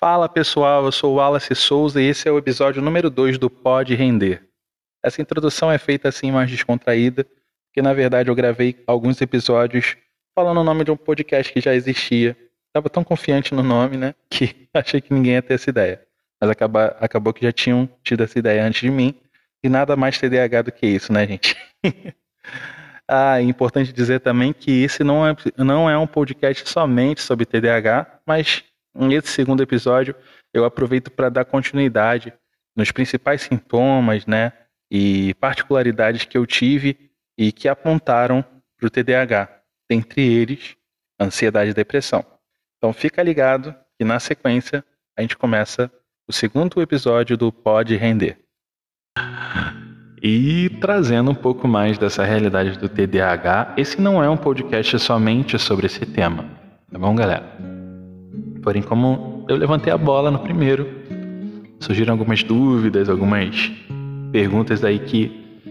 Fala pessoal, eu sou o Wallace Souza e esse é o episódio número 2 do Pode Render. Essa introdução é feita assim mais descontraída, porque na verdade eu gravei alguns episódios falando o nome de um podcast que já existia. Estava tão confiante no nome, né, que achei que ninguém ia ter essa ideia. Mas acaba, acabou que já tinham tido essa ideia antes de mim, e nada mais TDAH do que isso, né, gente? ah, é importante dizer também que esse não é, não é um podcast somente sobre TDAH, mas nesse segundo episódio eu aproveito para dar continuidade nos principais sintomas, né, e particularidades que eu tive e que apontaram para o TDAH, dentre eles ansiedade e depressão. Então fica ligado que na sequência a gente começa o segundo episódio do Pode Render. E trazendo um pouco mais dessa realidade do TDAH, esse não é um podcast somente sobre esse tema, tá bom, galera? Porém, como eu levantei a bola no primeiro, surgiram algumas dúvidas, algumas perguntas aí que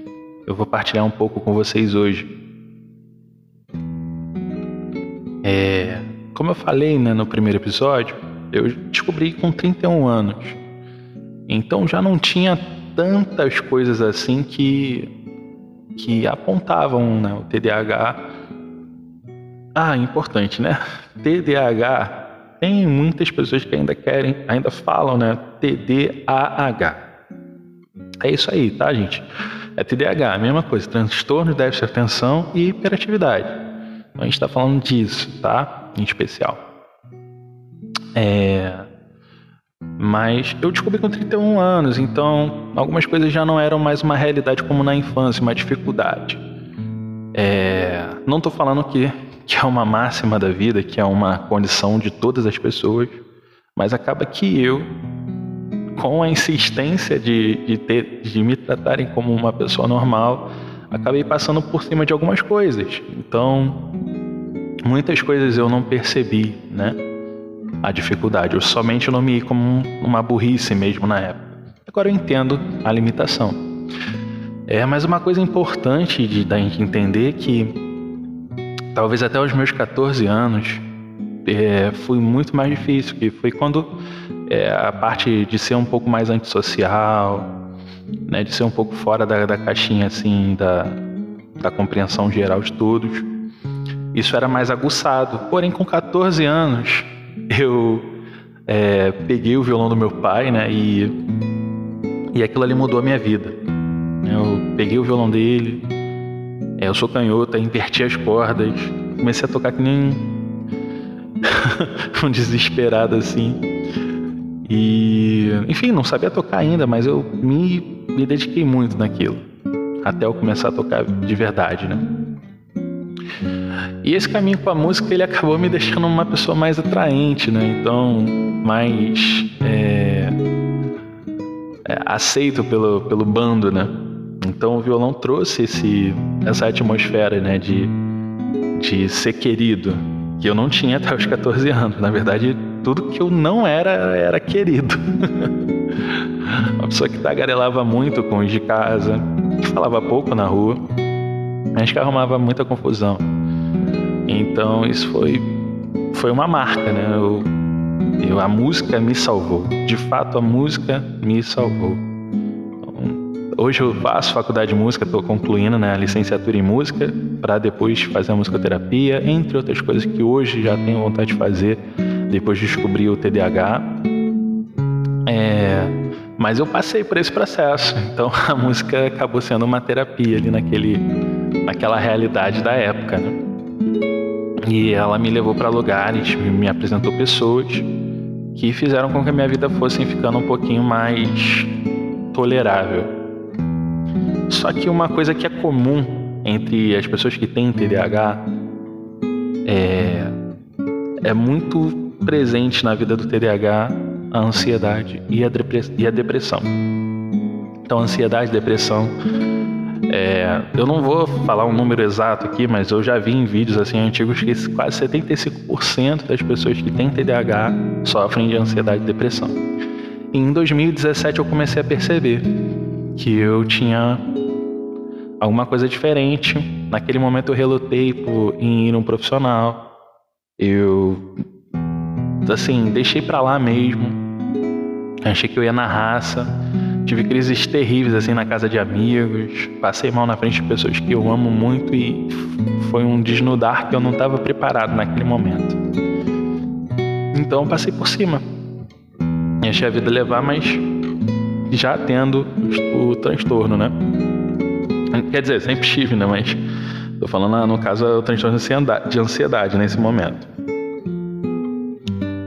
eu vou partilhar um pouco com vocês hoje. É, como eu falei né, no primeiro episódio, eu descobri com 31 anos. Então já não tinha tantas coisas assim que, que apontavam né, o TDAH. Ah, importante, né? TDAH tem muitas pessoas que ainda querem, ainda falam, né? TDAH. É isso aí, tá, gente? É TDAH, a mesma coisa, transtorno de déficit de atenção e hiperatividade. Então a gente está falando disso, tá? Em especial. É, mas eu descobri com 31 anos, então algumas coisas já não eram mais uma realidade como na infância, uma dificuldade. É, não estou falando que, que é uma máxima da vida, que é uma condição de todas as pessoas, mas acaba que eu, com a insistência de, de, ter, de me tratarem como uma pessoa normal, acabei passando por cima de algumas coisas. Então, muitas coisas eu não percebi, né? a dificuldade. Eu somente nomeei como uma burrice mesmo na época. Agora eu entendo a limitação. É, mas uma coisa importante de da gente entender que talvez até os meus 14 anos é, foi muito mais difícil, que foi quando é, a parte de ser um pouco mais antissocial, né, de ser um pouco fora da, da caixinha assim da, da compreensão geral de todos, isso era mais aguçado. Porém, com 14 anos, eu é, peguei o violão do meu pai, né? E, e aquilo ali mudou a minha vida. Eu peguei o violão dele, eu sou canhota, inverti as cordas, comecei a tocar que nem um desesperado assim. E, enfim, não sabia tocar ainda, mas eu me, me dediquei muito naquilo, até eu começar a tocar de verdade, né? E esse caminho com a música ele acabou me deixando uma pessoa mais atraente, né? Então, mais é, é, aceito pelo, pelo bando, né? Então o violão trouxe esse, essa atmosfera, né? De, de ser querido, que eu não tinha até os 14 anos. Na verdade, tudo que eu não era, era querido. uma pessoa que tagarelava muito com os de casa, que falava pouco na rua, mas que arrumava muita confusão. Então isso foi, foi uma marca, né? Eu, eu, a música me salvou. De fato, a música me salvou. Hoje eu faço faculdade de música, estou concluindo né, a licenciatura em música para depois fazer a musicoterapia, entre outras coisas que hoje já tenho vontade de fazer depois de descobrir o TDAH. É, mas eu passei por esse processo, então a música acabou sendo uma terapia ali naquele, naquela realidade da época. Né? E ela me levou para lugares, me apresentou pessoas que fizeram com que a minha vida fosse ficando um pouquinho mais tolerável. Só que uma coisa que é comum entre as pessoas que têm TDAH é, é muito presente na vida do TDAH a ansiedade e a, depressão. Então, ansiedade, depressão é, eu não vou falar um número exato aqui, mas eu já vi em vídeos assim antigos que quase 75% das pessoas que têm TDAH sofrem de ansiedade e depressão. E em 2017 eu comecei a perceber que eu tinha alguma coisa diferente. Naquele momento eu relutei por, em ir um profissional. Eu assim, deixei pra lá mesmo. Achei que eu ia na raça. Tive crises terríveis assim na casa de amigos. Passei mal na frente de pessoas que eu amo muito e foi um desnudar que eu não estava preparado naquele momento. Então passei por cima. Achei a vida levar, mas já tendo o transtorno, né? Quer dizer, sempre tive, né? Mas tô falando, ah, no caso, é o transtorno de ansiedade nesse momento.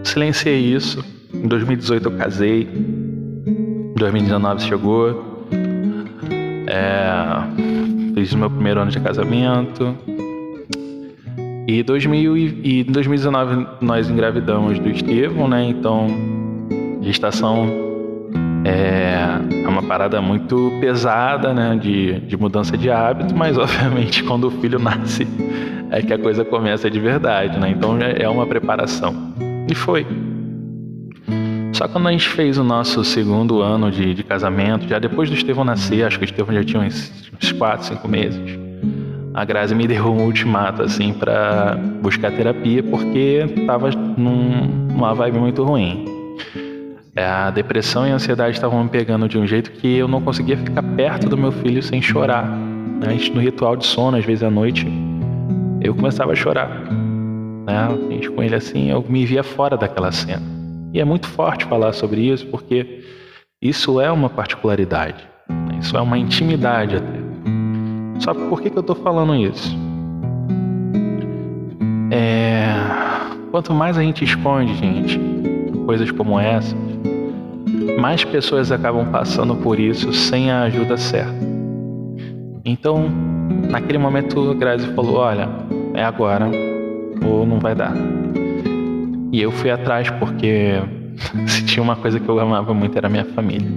Silenciei isso. Em 2018 eu casei. Em 2019 chegou. É, fiz o meu primeiro ano de casamento. E, 2000 e, em 2019 nós engravidamos do Estevão, né? Então, gestação é, é uma parada muito pesada, né? De, de mudança de hábito, mas obviamente quando o filho nasce é que a coisa começa de verdade, né? Então é uma preparação. E foi. Só quando a gente fez o nosso segundo ano de, de casamento, já depois do Estevão nascer, acho que o Estevão já tinha uns, uns 4, 5 meses, a Grazi me deu um ultimato, assim, para buscar terapia, porque tava num, numa vibe muito ruim. É, a depressão e a ansiedade estavam me pegando de um jeito que eu não conseguia ficar perto do meu filho sem chorar. Antes, no ritual de sono, às vezes à noite, eu começava a chorar. Né? A gente com ele assim, eu me via fora daquela cena. E é muito forte falar sobre isso, porque isso é uma particularidade. Né? Isso é uma intimidade até. Só por que, que eu estou falando isso? É... Quanto mais a gente esconde, gente, coisas como essa, mais pessoas acabam passando por isso sem a ajuda certa. Então, naquele momento, Grazi falou: Olha, é agora ou não vai dar. E eu fui atrás porque se tinha uma coisa que eu amava muito era minha família.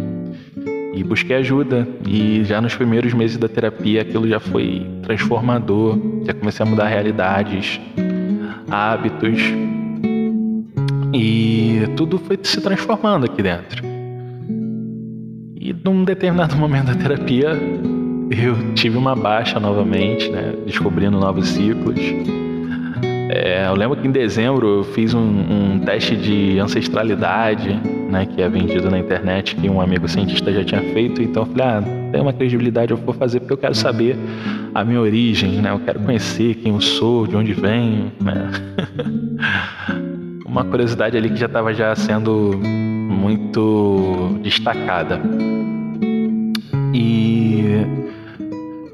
E busquei ajuda, e já nos primeiros meses da terapia aquilo já foi transformador, já comecei a mudar realidades, hábitos, e tudo foi se transformando aqui dentro. Num determinado momento da terapia, eu tive uma baixa novamente, né? Descobrindo novos ciclos. É, eu lembro que em dezembro eu fiz um, um, teste de ancestralidade, né? Que é vendido na internet, que um amigo cientista já tinha feito. Então eu falei, ah, tem uma credibilidade, eu vou fazer porque eu quero saber a minha origem, né? Eu quero conhecer quem eu sou, de onde venho, né? uma curiosidade ali que já estava já sendo muito destacada. E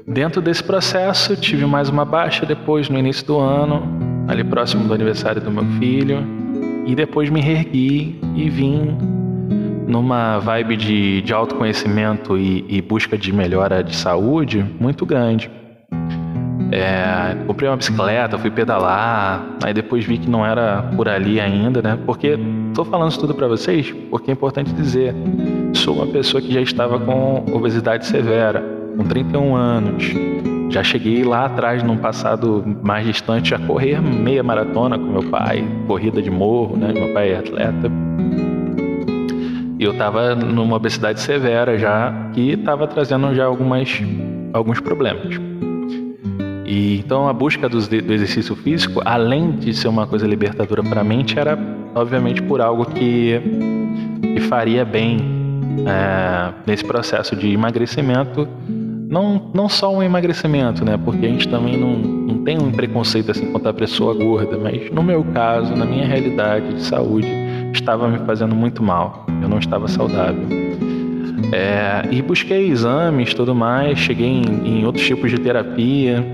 dentro desse processo tive mais uma baixa depois no início do ano, ali próximo do aniversário do meu filho, e depois me reergui e vim numa vibe de, de autoconhecimento e, e busca de melhora de saúde muito grande. É, comprei uma bicicleta, fui pedalar, aí depois vi que não era por ali ainda, né? Porque tô falando isso tudo para vocês porque é importante dizer, sou uma pessoa que já estava com obesidade severa, com 31 anos. Já cheguei lá atrás, num passado mais distante, a correr meia maratona com meu pai, corrida de morro, né? Meu pai é atleta. E eu estava numa obesidade severa já, que estava trazendo já algumas, alguns problemas. E então a busca do, do exercício físico, além de ser uma coisa libertadora para a mente, era obviamente por algo que, que faria bem é, nesse processo de emagrecimento. Não, não só um emagrecimento, né? Porque a gente também não, não tem um preconceito assim contra a pessoa gorda, mas no meu caso, na minha realidade de saúde, estava me fazendo muito mal. Eu não estava saudável. É, e busquei exames, tudo mais, cheguei em, em outros tipos de terapia,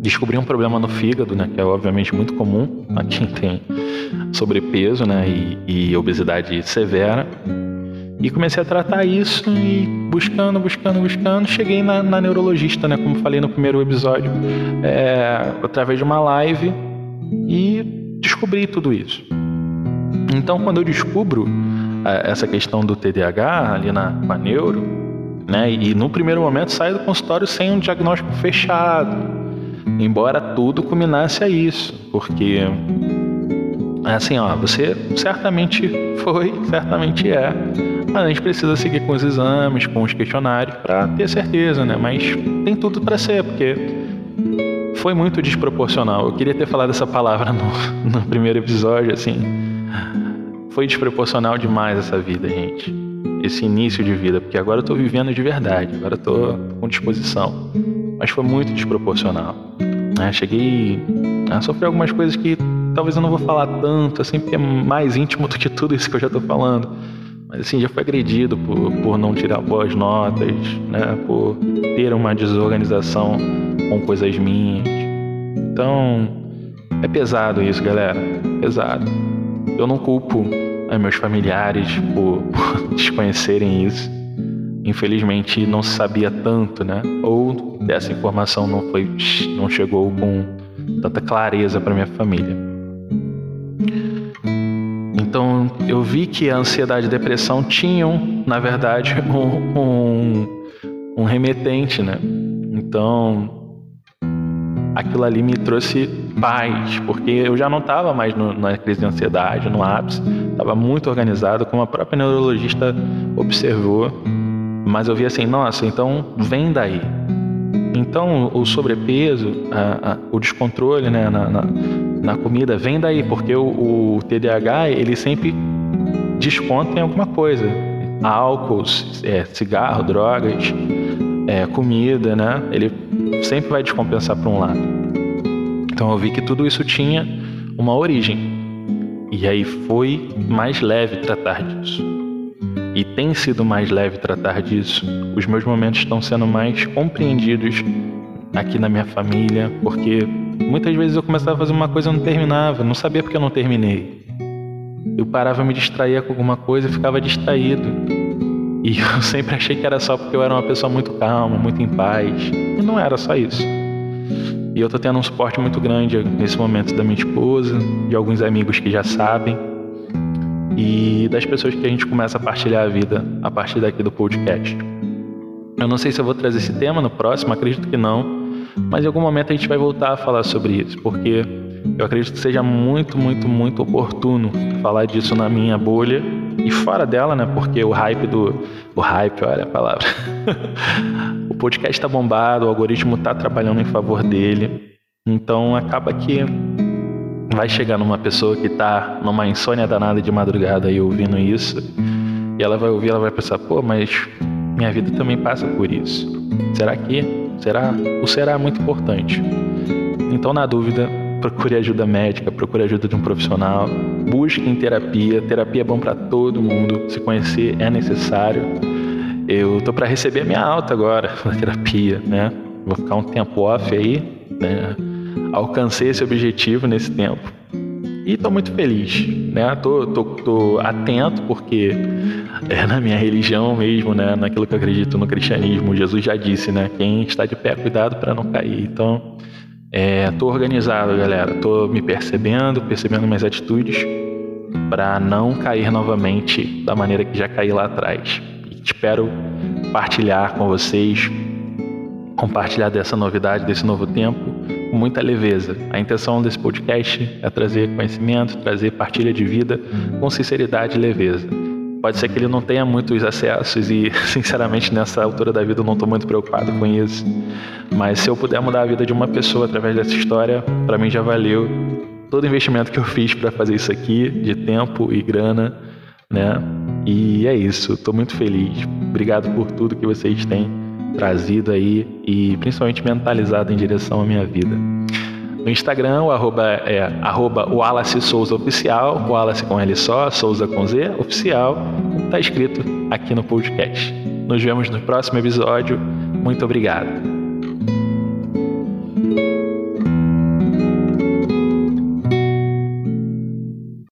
descobri um problema no fígado, né, que é obviamente muito comum a quem tem sobrepeso, né, e, e obesidade severa. E comecei a tratar isso e buscando, buscando, buscando, cheguei na, na neurologista, né, como falei no primeiro episódio, é, através de uma live e descobri tudo isso. Então, quando eu descubro é, essa questão do TDAH ali na, com a neuro, né, e no primeiro momento saio do consultório sem um diagnóstico fechado, embora tudo culminasse a isso, porque assim, ó, você certamente foi, certamente é, mas a gente precisa seguir com os exames, com os questionários para ter certeza, né? Mas tem tudo para ser, porque foi muito desproporcional. Eu queria ter falado essa palavra no, no primeiro episódio, assim. Foi desproporcional demais essa vida, gente. Esse início de vida, porque agora eu tô vivendo de verdade, agora eu tô com disposição. Mas foi muito desproporcional. Né? Cheguei a sofrer algumas coisas que talvez eu não vou falar tanto, assim, porque é mais íntimo do que tudo isso que eu já tô falando. Mas assim, já fui agredido por, por não tirar boas notas, né? Por ter uma desorganização com coisas minhas. Então, é pesado isso, galera. Pesado. Eu não culpo a meus familiares por, por desconhecerem isso. Infelizmente não se sabia tanto, né? Ou essa informação não foi, não chegou com tanta clareza para minha família. Eu vi que a ansiedade e depressão tinham, na verdade, um, um, um remetente, né? Então aquilo ali me trouxe paz, porque eu já não estava mais no, na crise de ansiedade, no ápice, estava muito organizado, como a própria neurologista observou, mas eu vi assim, nossa, então vem daí. Então o sobrepeso, a, a, o descontrole né, na, na, na, comida vem daí, porque o, o TDAH ele sempre desconta em alguma coisa, álcool, é, cigarro, drogas, é, comida, né? Ele sempre vai descompensar para um lado. Então eu vi que tudo isso tinha uma origem. E aí foi mais leve tratar disso. E tem sido mais leve tratar disso. Os meus momentos estão sendo mais compreendidos aqui na minha família, porque muitas vezes eu começava a fazer uma coisa e não terminava, não sabia porque eu não terminei. Eu parava me distrair com alguma coisa e ficava distraído. E eu sempre achei que era só porque eu era uma pessoa muito calma, muito em paz. E não era só isso. E eu tô tendo um suporte muito grande nesse momento da minha esposa, de alguns amigos que já sabem, e das pessoas que a gente começa a partilhar a vida a partir daqui do podcast. Eu não sei se eu vou trazer esse tema no próximo, acredito que não, mas em algum momento a gente vai voltar a falar sobre isso, porque eu acredito que seja muito, muito, muito oportuno falar disso na minha bolha e fora dela, né? Porque o hype do. O hype, olha a palavra. o podcast está bombado, o algoritmo está trabalhando em favor dele. Então acaba que vai chegar numa pessoa que está numa insônia danada de madrugada e ouvindo isso, e ela vai ouvir, ela vai pensar, pô, mas minha vida também passa por isso. Será que? Será? O será é muito importante. Então, na dúvida, procure ajuda médica, procure ajuda de um profissional, busque em terapia. Terapia é bom para todo mundo. Se conhecer é necessário. Eu tô para receber a minha alta agora na terapia, né? Vou ficar um tempo off aí, né? Alcancei esse objetivo nesse tempo e tô muito feliz, né? Tô, tô, tô atento porque é na minha religião mesmo, né? Naquilo que eu acredito no cristianismo, Jesus já disse, né? Quem está de pé, cuidado para não cair. Então, é, tô organizado, galera. Tô me percebendo, percebendo minhas atitudes para não cair novamente da maneira que já caí lá atrás. E espero partilhar com vocês, compartilhar dessa novidade, desse novo tempo, com muita leveza. A intenção desse podcast é trazer conhecimento, trazer partilha de vida com sinceridade e leveza. Pode ser que ele não tenha muitos acessos e, sinceramente, nessa altura da vida eu não estou muito preocupado com isso. Mas se eu puder mudar a vida de uma pessoa através dessa história, para mim já valeu todo o investimento que eu fiz para fazer isso aqui, de tempo e grana, né? E é isso. Estou muito feliz. Obrigado por tudo que vocês têm trazido aí e principalmente mentalizado em direção à minha vida. No Instagram, o arroba é arroba Wallace Souza Oficial, Wallace com L só, Souza com Z, oficial, está escrito aqui no podcast. Nos vemos no próximo episódio. Muito obrigado.